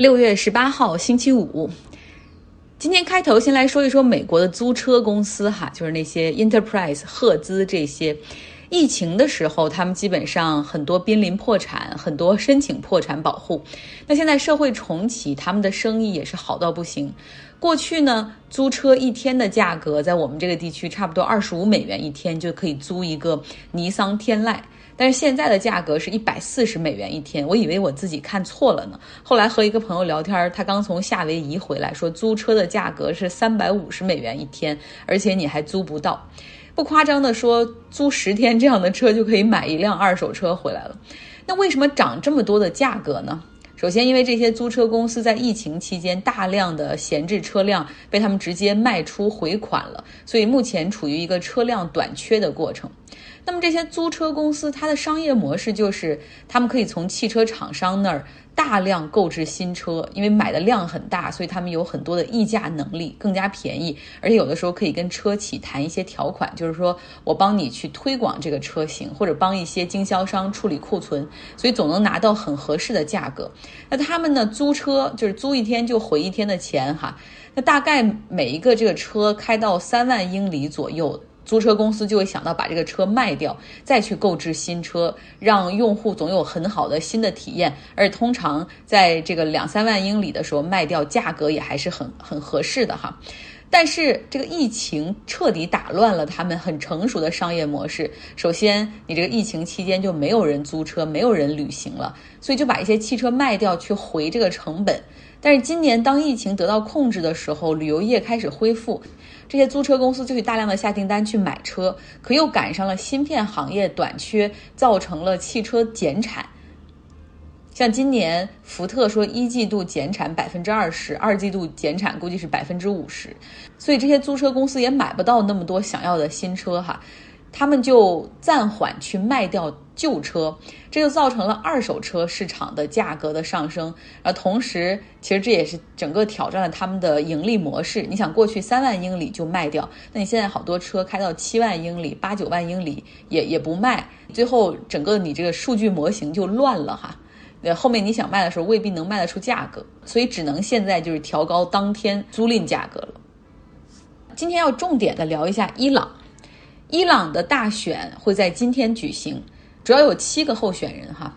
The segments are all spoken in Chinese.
六月十八号，星期五。今天开头先来说一说美国的租车公司哈，就是那些 Enterprise、赫兹这些。疫情的时候，他们基本上很多濒临破产，很多申请破产保护。那现在社会重启，他们的生意也是好到不行。过去呢，租车一天的价格在我们这个地区差不多二十五美元一天就可以租一个尼桑天籁。但是现在的价格是一百四十美元一天，我以为我自己看错了呢。后来和一个朋友聊天，他刚从夏威夷回来，说租车的价格是三百五十美元一天，而且你还租不到。不夸张的说，租十天这样的车就可以买一辆二手车回来了。那为什么涨这么多的价格呢？首先，因为这些租车公司在疫情期间大量的闲置车辆被他们直接卖出回款了，所以目前处于一个车辆短缺的过程。那么这些租车公司，它的商业模式就是，他们可以从汽车厂商那儿大量购置新车，因为买的量很大，所以他们有很多的议价能力，更加便宜，而且有的时候可以跟车企谈一些条款，就是说我帮你去推广这个车型，或者帮一些经销商处理库存，所以总能拿到很合适的价格。那他们呢，租车就是租一天就回一天的钱哈，那大概每一个这个车开到三万英里左右。租车公司就会想到把这个车卖掉，再去购置新车，让用户总有很好的新的体验。而通常在这个两三万英里的时候卖掉，价格也还是很很合适的哈。但是这个疫情彻底打乱了他们很成熟的商业模式。首先，你这个疫情期间就没有人租车，没有人旅行了，所以就把一些汽车卖掉去回这个成本。但是今年当疫情得到控制的时候，旅游业开始恢复。这些租车公司就去大量的下订单去买车，可又赶上了芯片行业短缺，造成了汽车减产。像今年福特说一季度减产百分之二十，二季度减产估计是百分之五十，所以这些租车公司也买不到那么多想要的新车哈。他们就暂缓去卖掉旧车，这就造成了二手车市场的价格的上升。而同时，其实这也是整个挑战了他们的盈利模式。你想，过去三万英里就卖掉，那你现在好多车开到七万英里、八九万英里也也不卖，最后整个你这个数据模型就乱了哈。那后面你想卖的时候未必能卖得出价格，所以只能现在就是调高当天租赁价格了。今天要重点的聊一下伊朗。伊朗的大选会在今天举行，主要有七个候选人哈。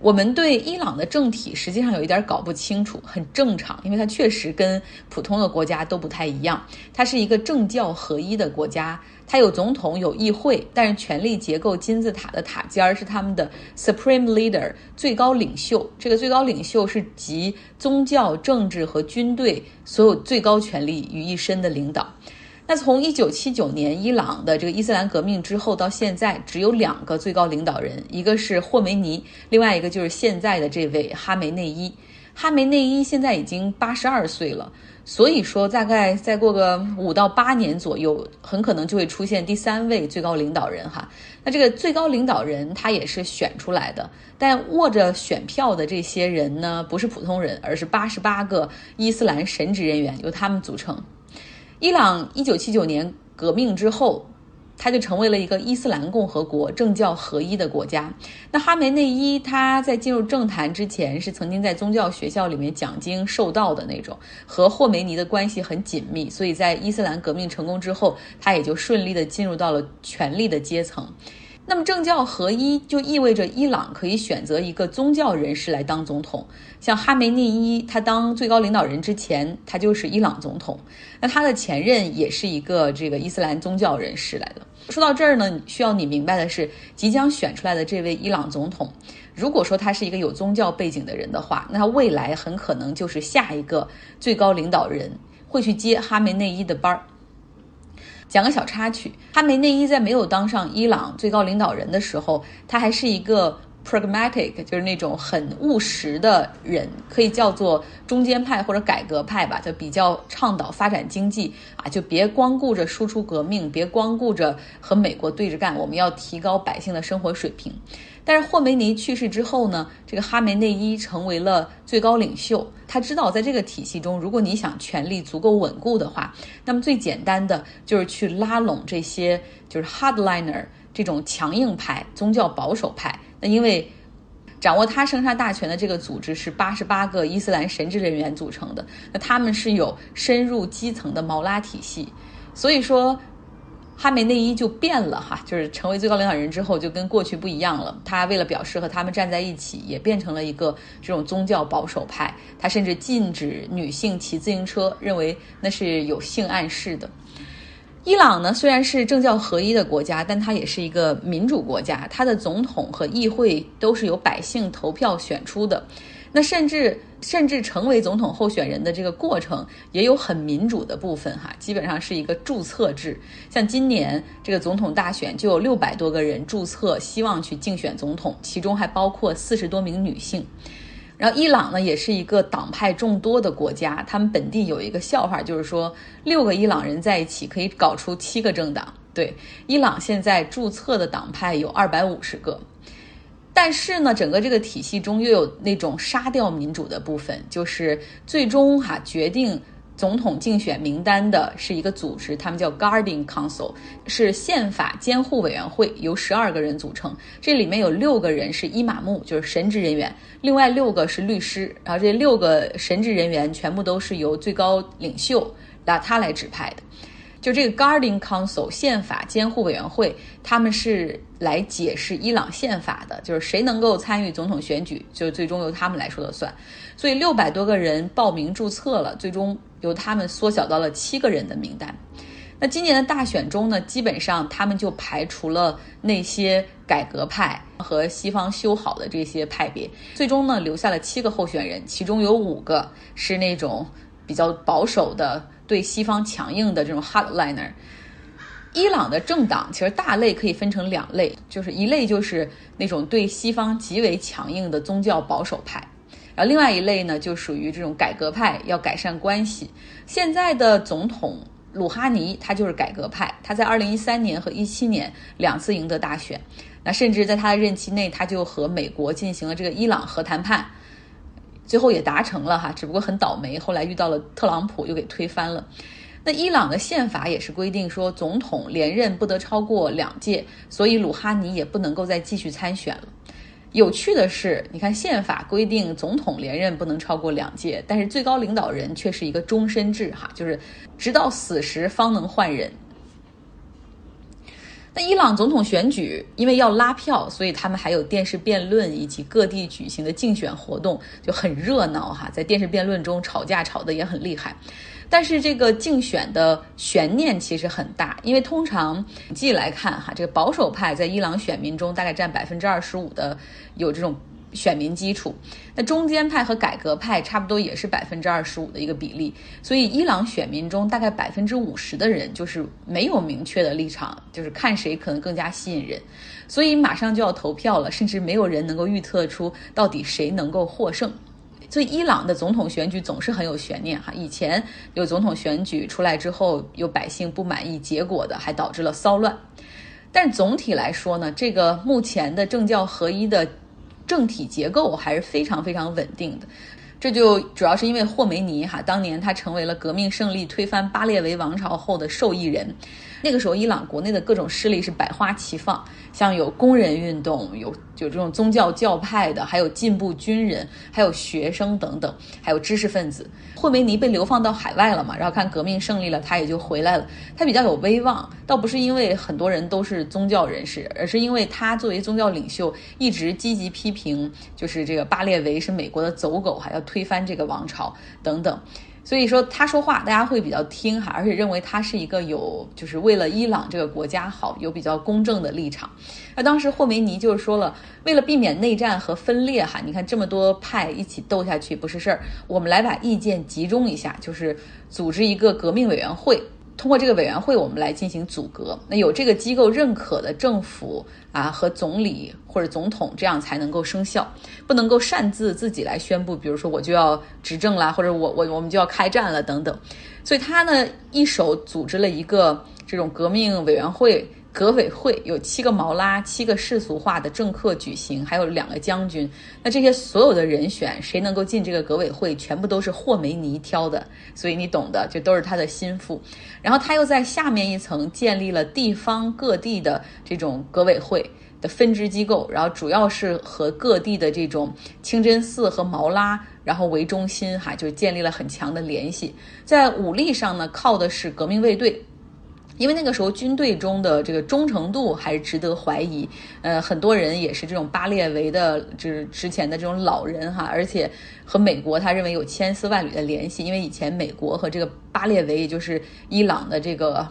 我们对伊朗的政体实际上有一点搞不清楚，很正常，因为它确实跟普通的国家都不太一样。它是一个政教合一的国家，它有总统，有议会，但是权力结构金字塔的塔尖是他们的 supreme leader 最高领袖。这个最高领袖是集宗教、政治和军队所有最高权力于一身的领导。那从一九七九年伊朗的这个伊斯兰革命之后到现在，只有两个最高领导人，一个是霍梅尼，另外一个就是现在的这位哈梅内伊。哈梅内伊现在已经八十二岁了，所以说大概再过个五到八年左右，很可能就会出现第三位最高领导人哈。那这个最高领导人他也是选出来的，但握着选票的这些人呢，不是普通人，而是八十八个伊斯兰神职人员，由他们组成。伊朗一九七九年革命之后，它就成为了一个伊斯兰共和国、政教合一的国家。那哈梅内伊他在进入政坛之前，是曾经在宗教学校里面讲经授道的那种，和霍梅尼的关系很紧密。所以在伊斯兰革命成功之后，他也就顺利的进入到了权力的阶层。那么政教合一就意味着伊朗可以选择一个宗教人士来当总统，像哈梅内伊，他当最高领导人之前，他就是伊朗总统。那他的前任也是一个这个伊斯兰宗教人士来的。说到这儿呢，需要你明白的是，即将选出来的这位伊朗总统，如果说他是一个有宗教背景的人的话，那他未来很可能就是下一个最高领导人，会去接哈梅内伊的班儿。讲个小插曲，哈梅内伊在没有当上伊朗最高领导人的时候，他还是一个 pragmatic，就是那种很务实的人，可以叫做中间派或者改革派吧，就比较倡导发展经济啊，就别光顾着输出革命，别光顾着和美国对着干，我们要提高百姓的生活水平。但是霍梅尼去世之后呢，这个哈梅内伊成为了最高领袖。他知道，在这个体系中，如果你想权力足够稳固的话，那么最简单的就是去拉拢这些就是 hardliner 这种强硬派、宗教保守派。那因为掌握他生杀大权的这个组织是八十八个伊斯兰神职人员组成的，那他们是有深入基层的毛拉体系，所以说。哈梅内伊就变了哈，就是成为最高领导人之后就跟过去不一样了。他为了表示和他们站在一起，也变成了一个这种宗教保守派。他甚至禁止女性骑自行车，认为那是有性暗示的。伊朗呢，虽然是政教合一的国家，但它也是一个民主国家，它的总统和议会都是由百姓投票选出的。那甚至甚至成为总统候选人的这个过程也有很民主的部分哈，基本上是一个注册制。像今年这个总统大选就有六百多个人注册，希望去竞选总统，其中还包括四十多名女性。然后伊朗呢也是一个党派众多的国家，他们本地有一个笑话，就是说六个伊朗人在一起可以搞出七个政党。对，伊朗现在注册的党派有二百五十个。但是呢，整个这个体系中又有那种杀掉民主的部分，就是最终哈决定总统竞选名单的是一个组织，他们叫 Guarding Council，是宪法监护委员会，由十二个人组成，这里面有六个人是伊玛目，就是神职人员，另外六个是律师，然后这六个神职人员全部都是由最高领袖拿他来指派的。就这个 Guarding Council 宪法监护委员会，他们是来解释伊朗宪法的，就是谁能够参与总统选举，就最终由他们来说了算。所以六百多个人报名注册了，最终由他们缩小到了七个人的名单。那今年的大选中呢，基本上他们就排除了那些改革派和西方修好的这些派别，最终呢留下了七个候选人，其中有五个是那种比较保守的。对西方强硬的这种 hardliner，伊朗的政党其实大类可以分成两类，就是一类就是那种对西方极为强硬的宗教保守派，然后另外一类呢就属于这种改革派，要改善关系。现在的总统鲁哈尼他就是改革派，他在二零一三年和一七年两次赢得大选，那甚至在他的任期内他就和美国进行了这个伊朗核谈判。最后也达成了哈，只不过很倒霉，后来遇到了特朗普，又给推翻了。那伊朗的宪法也是规定说，总统连任不得超过两届，所以鲁哈尼也不能够再继续参选了。有趣的是，你看宪法规定总统连任不能超过两届，但是最高领导人却是一个终身制哈，就是直到死时方能换人。那伊朗总统选举因为要拉票，所以他们还有电视辩论以及各地举行的竞选活动，就很热闹哈。在电视辩论中吵架吵得也很厉害，但是这个竞选的悬念其实很大，因为通常计来看哈，这个保守派在伊朗选民中大概占百分之二十五的有这种。选民基础，那中间派和改革派差不多也是百分之二十五的一个比例，所以伊朗选民中大概百分之五十的人就是没有明确的立场，就是看谁可能更加吸引人，所以马上就要投票了，甚至没有人能够预测出到底谁能够获胜，所以伊朗的总统选举总是很有悬念哈。以前有总统选举出来之后，有百姓不满意结果的，还导致了骚乱，但总体来说呢，这个目前的政教合一的。政体结构还是非常非常稳定的，这就主要是因为霍梅尼哈，当年他成为了革命胜利推翻巴列维王朝后的受益人。那个时候，伊朗国内的各种势力是百花齐放，像有工人运动，有有这种宗教教派的，还有进步军人，还有学生等等，还有知识分子。霍梅尼被流放到海外了嘛，然后看革命胜利了，他也就回来了。他比较有威望，倒不是因为很多人都是宗教人士，而是因为他作为宗教领袖，一直积极批评，就是这个巴列维是美国的走狗，还要推翻这个王朝等等。所以说他说话，大家会比较听哈，而且认为他是一个有就是为了伊朗这个国家好，有比较公正的立场。那当时霍梅尼就是说了，为了避免内战和分裂哈，你看这么多派一起斗下去不是事儿，我们来把意见集中一下，就是组织一个革命委员会。通过这个委员会，我们来进行阻隔。那有这个机构认可的政府啊和总理或者总统，这样才能够生效，不能够擅自自己来宣布。比如说我就要执政了，或者我我我们就要开战了等等。所以他呢一手组织了一个这种革命委员会。革委会有七个毛拉，七个世俗化的政客举行，还有两个将军。那这些所有的人选，谁能够进这个革委会，全部都是霍梅尼挑的。所以你懂的，就都是他的心腹。然后他又在下面一层建立了地方各地的这种革委会，的分支机构，然后主要是和各地的这种清真寺和毛拉，然后为中心哈，就建立了很强的联系。在武力上呢，靠的是革命卫队。因为那个时候军队中的这个忠诚度还是值得怀疑，呃，很多人也是这种巴列维的，就是之前的这种老人哈，而且和美国他认为有千丝万缕的联系，因为以前美国和这个巴列维，也就是伊朗的这个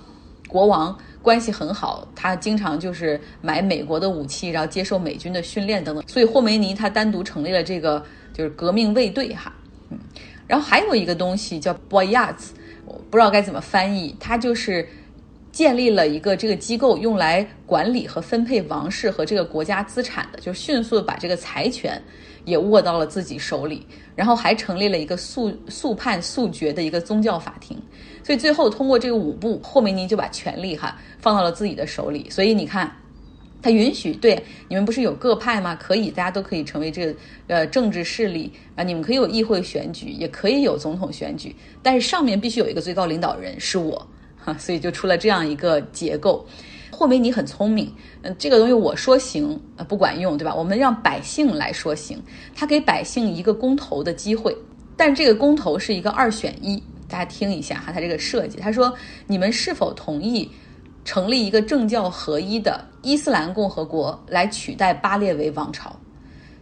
国王关系很好，他经常就是买美国的武器，然后接受美军的训练等等，所以霍梅尼他单独成立了这个就是革命卫队哈，嗯，然后还有一个东西叫 Boyaz，我不知道该怎么翻译，它就是。建立了一个这个机构，用来管理和分配王室和这个国家资产的，就迅速把这个财权也握到了自己手里，然后还成立了一个速速判速决的一个宗教法庭，所以最后通过这个五步，霍梅尼就把权力哈放到了自己的手里。所以你看，他允许对你们不是有各派吗？可以，大家都可以成为这个呃政治势力啊，你们可以有议会选举，也可以有总统选举，但是上面必须有一个最高领导人，是我。所以就出了这样一个结构。霍梅尼很聪明，嗯，这个东西我说行，呃，不管用，对吧？我们让百姓来说行，他给百姓一个公投的机会，但这个公投是一个二选一。大家听一下哈，他这个设计，他说：你们是否同意成立一个政教合一的伊斯兰共和国来取代巴列维王朝？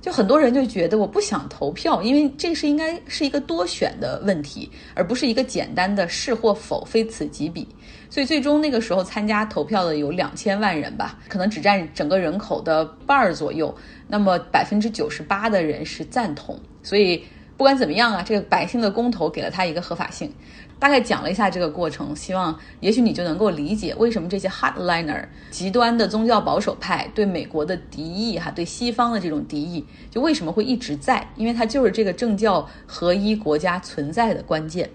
就很多人就觉得我不想投票，因为这是应该是一个多选的问题，而不是一个简单的是或否，非此即彼。所以最终那个时候参加投票的有两千万人吧，可能只占整个人口的半儿左右。那么百分之九十八的人是赞同，所以不管怎么样啊，这个百姓的公投给了他一个合法性。大概讲了一下这个过程，希望也许你就能够理解为什么这些 hardliner 极端的宗教保守派对美国的敌意，哈，对西方的这种敌意，就为什么会一直在？因为它就是这个政教合一国家存在的关键。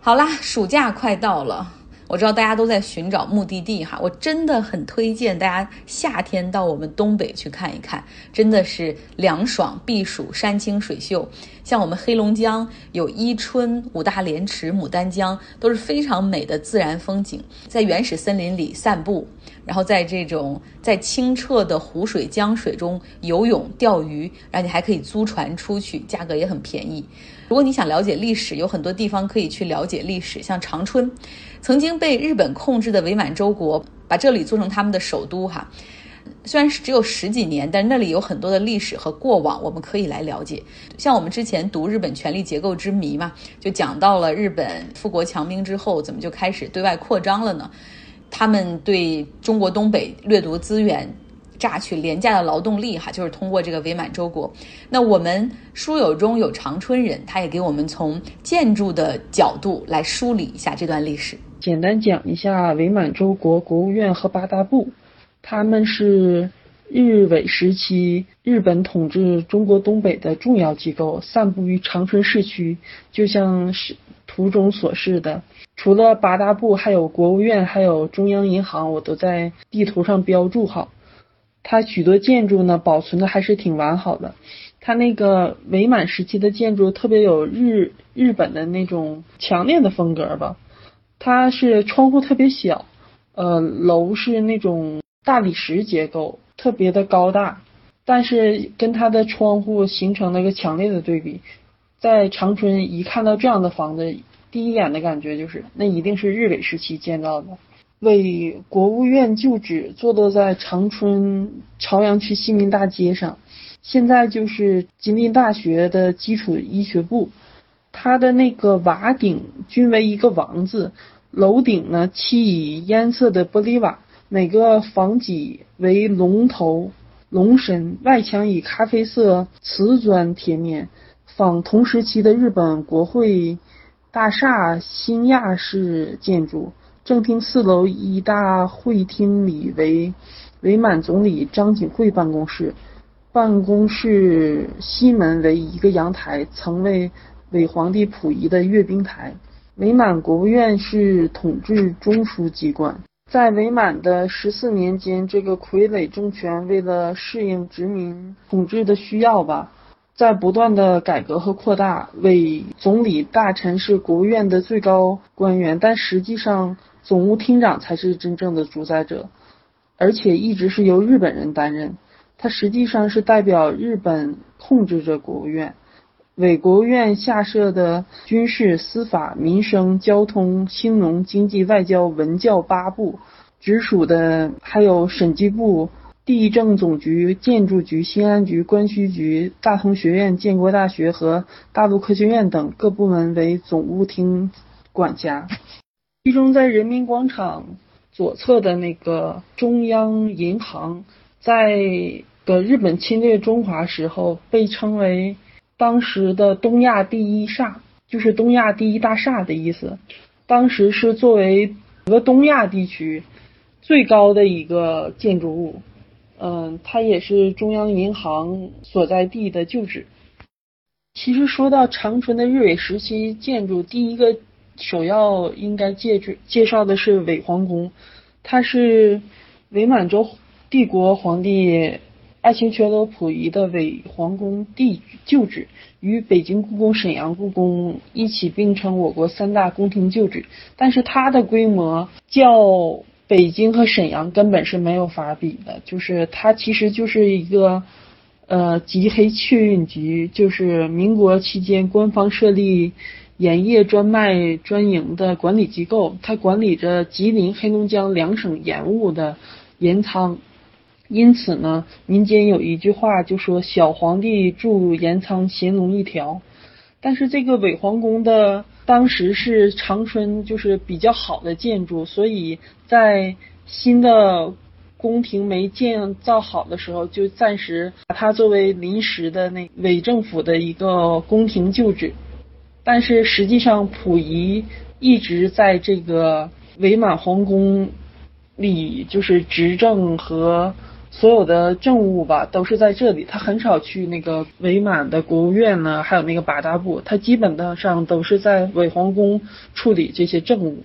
好啦，暑假快到了。我知道大家都在寻找目的地哈，我真的很推荐大家夏天到我们东北去看一看，真的是凉爽避暑、山清水秀。像我们黑龙江有伊春、五大连池、牡丹江，都是非常美的自然风景。在原始森林里散步，然后在这种在清澈的湖水、江水中游泳、钓鱼，然后你还可以租船出去，价格也很便宜。如果你想了解历史，有很多地方可以去了解历史，像长春。曾经被日本控制的伪满洲国把这里做成他们的首都，哈，虽然是只有十几年，但那里有很多的历史和过往，我们可以来了解。像我们之前读日本权力结构之谜嘛，就讲到了日本富国强兵之后，怎么就开始对外扩张了呢？他们对中国东北掠夺资源。榨取廉价的劳动力，哈，就是通过这个伪满洲国。那我们书友中有长春人，他也给我们从建筑的角度来梳理一下这段历史。简单讲一下伪满洲国国务院和八大部，他们是日伪时期日本统治中国东北的重要机构，散布于长春市区，就像是图中所示的。除了八大部，还有国务院，还有中央银行，我都在地图上标注好。它许多建筑呢，保存的还是挺完好的。它那个伪满时期的建筑特别有日日本的那种强烈的风格吧。它是窗户特别小，呃，楼是那种大理石结构，特别的高大，但是跟它的窗户形成了一个强烈的对比。在长春一看到这样的房子，第一眼的感觉就是那一定是日伪时期建造的。为国务院旧址坐落在长春朝阳区新民大街上，现在就是吉林大学的基础医学部。它的那个瓦顶均为一个王字，楼顶呢漆以烟色的玻璃瓦，每个房脊为龙头龙身，外墙以咖啡色瓷砖贴面，仿同时期的日本国会大厦新亚式建筑。正厅四楼一大会厅里为伪满总理张景惠办公室，办公室西门为一个阳台，曾为伪皇帝溥仪的阅兵台。伪满国务院是统治中枢机关，在伪满的十四年间，这个傀儡政权为了适应殖民统治的需要吧，在不断的改革和扩大。伪总理大臣是国务院的最高官员，但实际上。总务厅长才是真正的主宰者。而且一直是由日本人担任。他实际上是代表日本控制着国务院。为国务院下设的军事、司法、民生、交通、兴农、经济、外交、文教八部，直属的还有审计部、地政总局、建筑局、新安局、关区局、大同学院、建国大学和大陆科学院等各部门为总务厅管辖。其中，在人民广场左侧的那个中央银行，在个日本侵略中华时候被称为。当时的东亚第一厦就是东亚第一大厦的意思。当时是作为整个东亚地区最高的一个建筑物，嗯，它也是中央银行所在地的旧址。其实说到长春的日伪时期建筑，第一个首要应该介介绍的是伪皇宫，它是伪满洲帝国皇帝。爱新觉罗溥仪的伪皇宫地旧址与北京故宫、沈阳故宫一起并称我国三大宫廷旧址，但是它的规模较北京和沈阳根本是没有法比的。就是它其实就是一个呃吉黑确运局，就是民国期间官方设立盐业专卖专营的管理机构，它管理着吉林、黑龙江两省盐务的盐仓。因此呢，民间有一句话就说“小皇帝住盐仓，闲龙一条”。但是这个伪皇宫的当时是长春就是比较好的建筑，所以在新的宫廷没建造好的时候，就暂时把它作为临时的那伪政府的一个宫廷旧址。但是实际上，溥仪一直在这个伪满皇宫里就是执政和。所有的政务吧都是在这里，他很少去那个伪满的国务院呢，还有那个八大部，他基本的上都是在伪皇宫处理这些政务。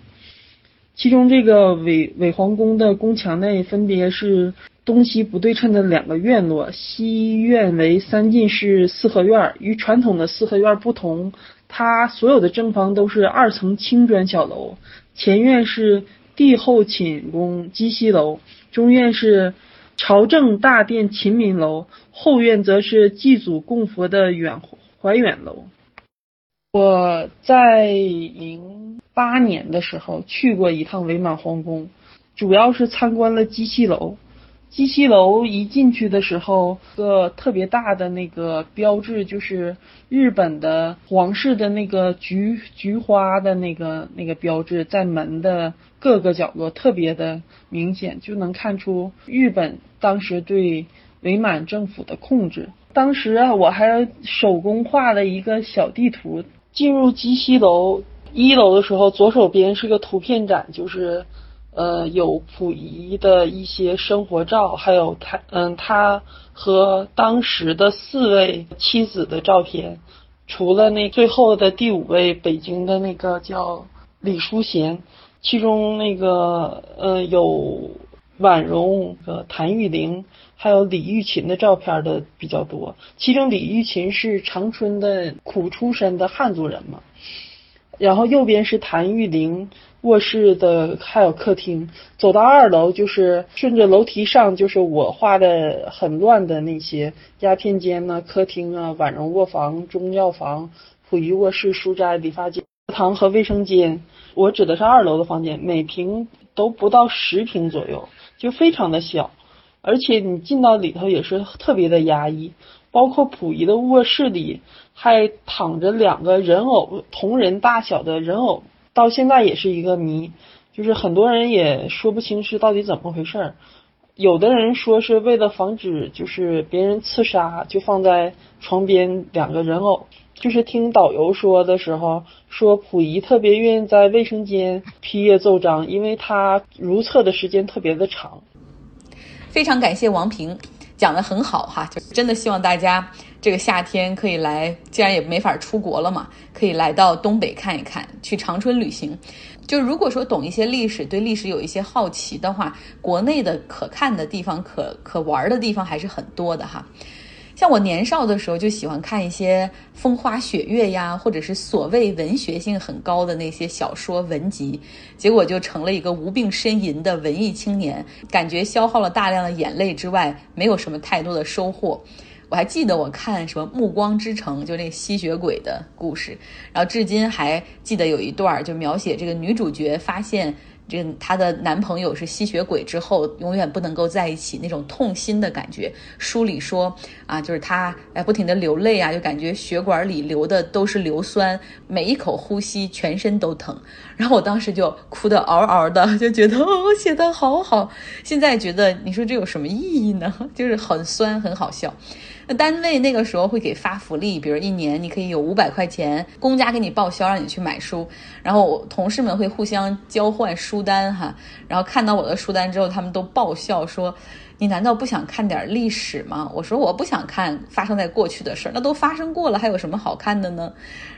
其中这个伪伪皇宫的宫墙内分别是东西不对称的两个院落，西院为三进式四合院，与传统的四合院不同，它所有的正房都是二层青砖小楼。前院是帝后寝宫鸡西楼，中院是。朝政大殿秦民楼后院则是祭祖供佛的远怀远楼。我在零八年的时候去过一趟伪满皇宫，主要是参观了机器楼。鸡西楼一进去的时候，个特别大的那个标志就是日本的皇室的那个菊菊花的那个那个标志，在门的各个角落特别的明显，就能看出日本当时对伪满政府的控制。当时啊，我还手工画了一个小地图。进入鸡西楼一楼的时候，左手边是个图片展，就是。呃，有溥仪的一些生活照，还有他，嗯，他和当时的四位妻子的照片，除了那最后的第五位北京的那个叫李淑贤，其中那个呃有婉容和谭玉玲，还有李玉琴的照片的比较多。其中李玉琴是长春的苦出身的汉族人嘛，然后右边是谭玉玲。卧室的还有客厅，走到二楼就是顺着楼梯上，就是我画的很乱的那些鸦片间呢、客厅啊、婉容卧房、中药房、溥仪卧室、书斋、理发间、堂和卫生间。我指的是二楼的房间，每平都不到十平左右，就非常的小，而且你进到里头也是特别的压抑。包括溥仪的卧室。里还躺着两个人偶，同人大小的人偶。到现在也是一个谜，就是很多人也说不清是到底怎么回事儿。有的人说是为了防止就是别人刺杀，就放在床边两个人偶。就是听导游说的时候，说溥仪特别愿意在卫生间批阅奏章，因为他如厕的时间特别的长。非常感谢王平讲的很好哈，就真的希望大家。这个夏天可以来，既然也没法出国了嘛，可以来到东北看一看，去长春旅行。就如果说懂一些历史，对历史有一些好奇的话，国内的可看的地方、可可玩的地方还是很多的哈。像我年少的时候就喜欢看一些风花雪月呀，或者是所谓文学性很高的那些小说文集，结果就成了一个无病呻吟的文艺青年，感觉消耗了大量的眼泪之外，没有什么太多的收获。我还记得我看什么《暮光之城》，就那吸血鬼的故事，然后至今还记得有一段就描写这个女主角发现。这个她的男朋友是吸血鬼之后，永远不能够在一起那种痛心的感觉。书里说啊，就是她哎不停的流泪啊，就感觉血管里流的都是硫酸，每一口呼吸全身都疼。然后我当时就哭得嗷嗷的，就觉得哦写的好好。现在觉得你说这有什么意义呢？就是很酸，很好笑。那单位那个时候会给发福利，比如一年你可以有五百块钱，公家给你报销，让你去买书。然后同事们会互相交换书单哈，然后看到我的书单之后，他们都爆笑说。你难道不想看点历史吗？我说我不想看发生在过去的事儿，那都发生过了，还有什么好看的呢？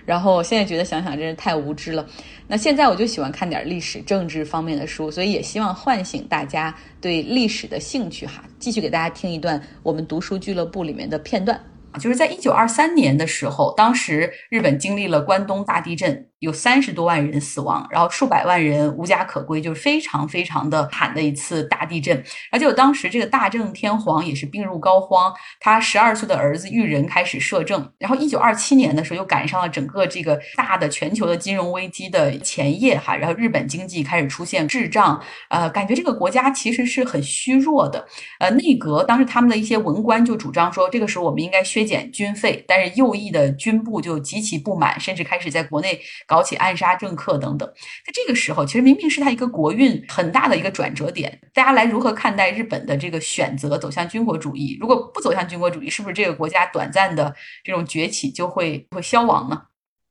然后现在觉得想想真是太无知了。那现在我就喜欢看点历史、政治方面的书，所以也希望唤醒大家对历史的兴趣哈。继续给大家听一段我们读书俱乐部里面的片段。就是在一九二三年的时候，当时日本经历了关东大地震，有三十多万人死亡，然后数百万人无家可归，就是非常非常的惨的一次大地震。而且我当时这个大正天皇也是病入膏肓，他十二岁的儿子裕仁开始摄政。然后一九二七年的时候，又赶上了整个这个大的全球的金融危机的前夜哈，然后日本经济开始出现滞胀，呃，感觉这个国家其实是很虚弱的。呃，内阁当时他们的一些文官就主张说，这个时候我们应该削。减军费，但是右翼的军部就极其不满，甚至开始在国内搞搞起暗杀政客等等。在这个时候，其实明明是他一个国运很大的一个转折点。大家来如何看待日本的这个选择走向军国主义？如果不走向军国主义，是不是这个国家短暂的这种崛起就会会消亡呢？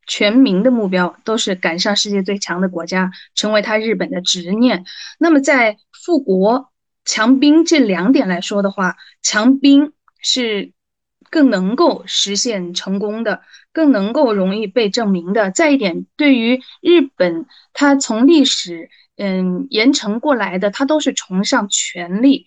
全民的目标都是赶上世界最强的国家，成为他日本的执念。那么在富国强兵这两点来说的话，强兵是。更能够实现成功的，更能够容易被证明的。再一点，对于日本，它从历史嗯沿承过来的，它都是崇尚权力，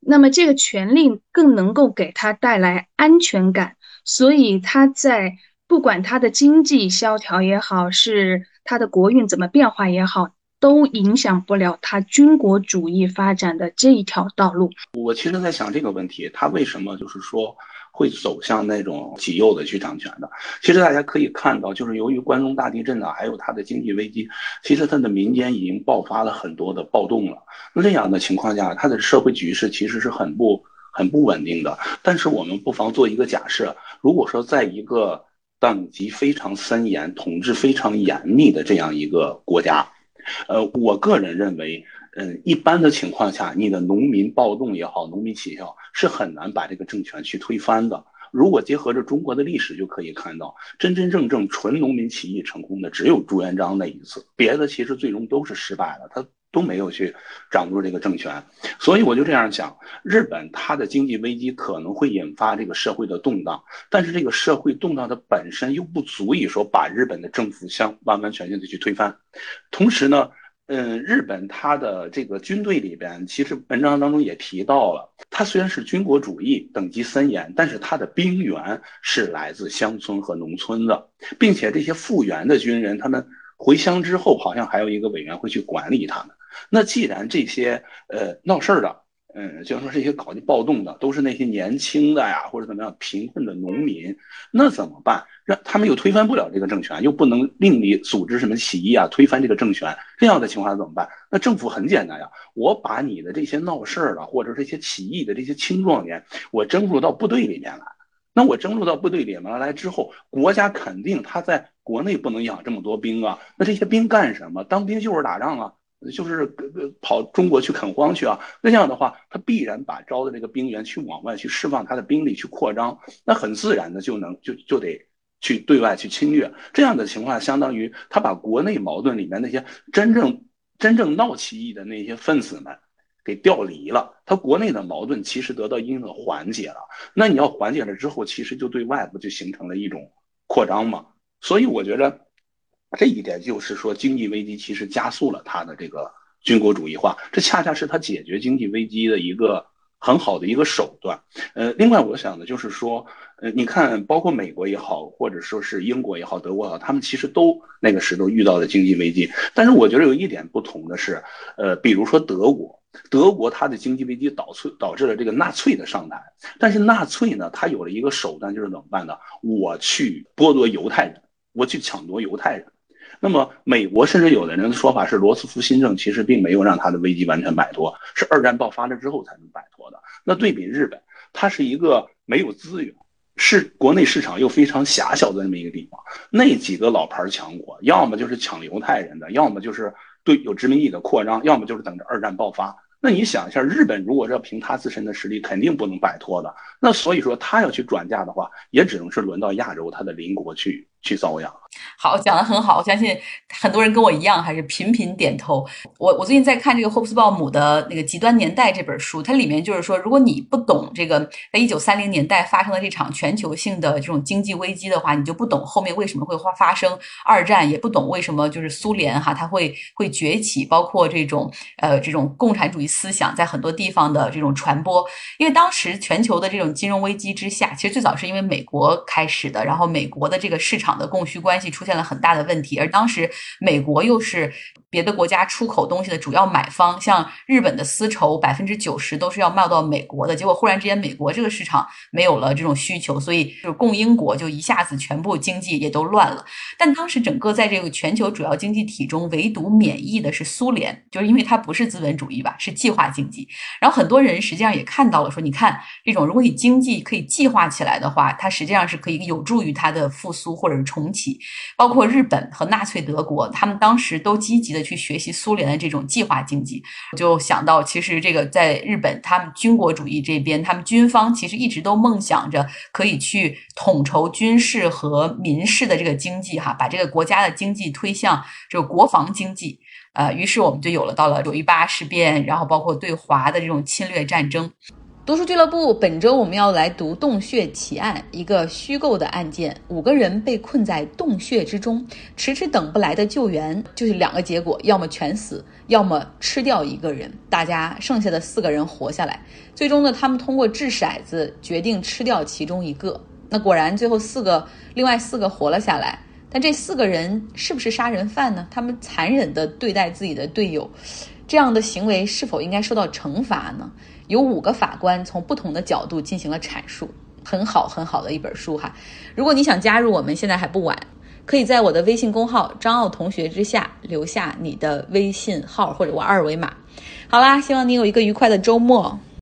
那么这个权力更能够给他带来安全感，所以他在不管他的经济萧条也好，是他的国运怎么变化也好，都影响不了他军国主义发展的这一条道路。我其实在想这个问题，他为什么就是说？会走向那种极右的去掌权的。其实大家可以看到，就是由于关东大地震呢，还有它的经济危机，其实它的民间已经爆发了很多的暴动了。那这样的情况下，它的社会局势其实是很不很不稳定的。但是我们不妨做一个假设：如果说在一个等级非常森严、统治非常严密的这样一个国家，呃，我个人认为。嗯，一般的情况下，你的农民暴动也好，农民起义也好是很难把这个政权去推翻的。如果结合着中国的历史，就可以看到，真真正正纯农民起义成功的只有朱元璋那一次，别的其实最终都是失败了，他都没有去掌握这个政权。所以我就这样讲，日本它的经济危机可能会引发这个社会的动荡，但是这个社会动荡的本身又不足以说把日本的政府相完完全全的去推翻。同时呢。嗯，日本它的这个军队里边，其实文章当中也提到了，它虽然是军国主义，等级森严，但是它的兵员是来自乡村和农村的，并且这些复员的军人，他们回乡之后，好像还有一个委员会去管理他们。那既然这些呃闹事儿的，嗯，就说这些搞的暴动的，都是那些年轻的呀，或者怎么样贫困的农民，那怎么办？让他们又推翻不了这个政权，又不能令你组织什么起义啊，推翻这个政权，这样的情况下怎么办？那政府很简单呀，我把你的这些闹事儿的或者这些起义的这些青壮年，我征入到部队里面来。那我征入到部队里面来之后，国家肯定他在国内不能养这么多兵啊。那这些兵干什么？当兵就是打仗啊，就是跑中国去垦荒去啊。那样的话，他必然把招的这个兵员去往外去释放他的兵力去扩张，那很自然的就能就就得。去对外去侵略，这样的情况相当于他把国内矛盾里面那些真正真正闹起义的那些分子们给调离了，他国内的矛盾其实得到一定的缓解了。那你要缓解了之后，其实就对外部就形成了一种扩张嘛。所以我觉得这一点就是说，经济危机其实加速了他的这个军国主义化，这恰恰是他解决经济危机的一个很好的一个手段。呃，另外我想的就是说，呃，你看，包括美国也好，或者说是英国也好，德国也好，他们其实都那个时候遇到的经济危机。但是我觉得有一点不同的是，呃，比如说德国，德国它的经济危机导致导致了这个纳粹的上台，但是纳粹呢，他有了一个手段，就是怎么办呢？我去剥夺犹太人，我去抢夺犹太人。那么，美国甚至有的人的说法是，罗斯福新政其实并没有让他的危机完全摆脱，是二战爆发了之后才能摆脱的。那对比日本，它是一个没有资源，是国内市场又非常狭小的那么一个地方。那几个老牌强国，要么就是抢犹太人的，要么就是对有殖民地的扩张，要么就是等着二战爆发。那你想一下，日本如果要凭他自身的实力，肯定不能摆脱的。那所以说，他要去转嫁的话，也只能是轮到亚洲他的邻国去去遭殃。好，讲的很好，我相信很多人跟我一样，还是频频点头。我我最近在看这个霍布斯鲍姆的那个《极端年代》这本书，它里面就是说，如果你不懂这个在一九三零年代发生的这场全球性的这种经济危机的话，你就不懂后面为什么会发发生二战，也不懂为什么就是苏联哈它会会崛起，包括这种呃这种共产主义思想在很多地方的这种传播。因为当时全球的这种金融危机之下，其实最早是因为美国开始的，然后美国的这个市场的供需关关系出现了很大的问题，而当时美国又是别的国家出口东西的主要买方，像日本的丝绸，百分之九十都是要卖到美国的。结果忽然之间，美国这个市场没有了这种需求，所以就是供应国就一下子全部经济也都乱了。但当时整个在这个全球主要经济体中，唯独免疫的是苏联，就是因为它不是资本主义吧，是计划经济。然后很多人实际上也看到了，说你看这种，如果你经济可以计划起来的话，它实际上是可以有助于它的复苏或者是重启，包括日。日本和纳粹德国，他们当时都积极的去学习苏联的这种计划经济，就想到其实这个在日本，他们军国主义这边，他们军方其实一直都梦想着可以去统筹军事和民事的这个经济，哈，把这个国家的经济推向这个国防经济，呃，于是我们就有了到了九一八事变，然后包括对华的这种侵略战争。读书俱乐部本周我们要来读洞穴奇案，一个虚构的案件，五个人被困在洞穴之中，迟迟等不来的救援，就是两个结果，要么全死，要么吃掉一个人，大家剩下的四个人活下来。最终呢，他们通过掷骰子决定吃掉其中一个，那果然最后四个，另外四个活了下来。但这四个人是不是杀人犯呢？他们残忍地对待自己的队友，这样的行为是否应该受到惩罚呢？有五个法官从不同的角度进行了阐述，很好很好的一本书哈。如果你想加入我们，现在还不晚，可以在我的微信公号张奥同学之下留下你的微信号或者我二维码。好啦，希望你有一个愉快的周末。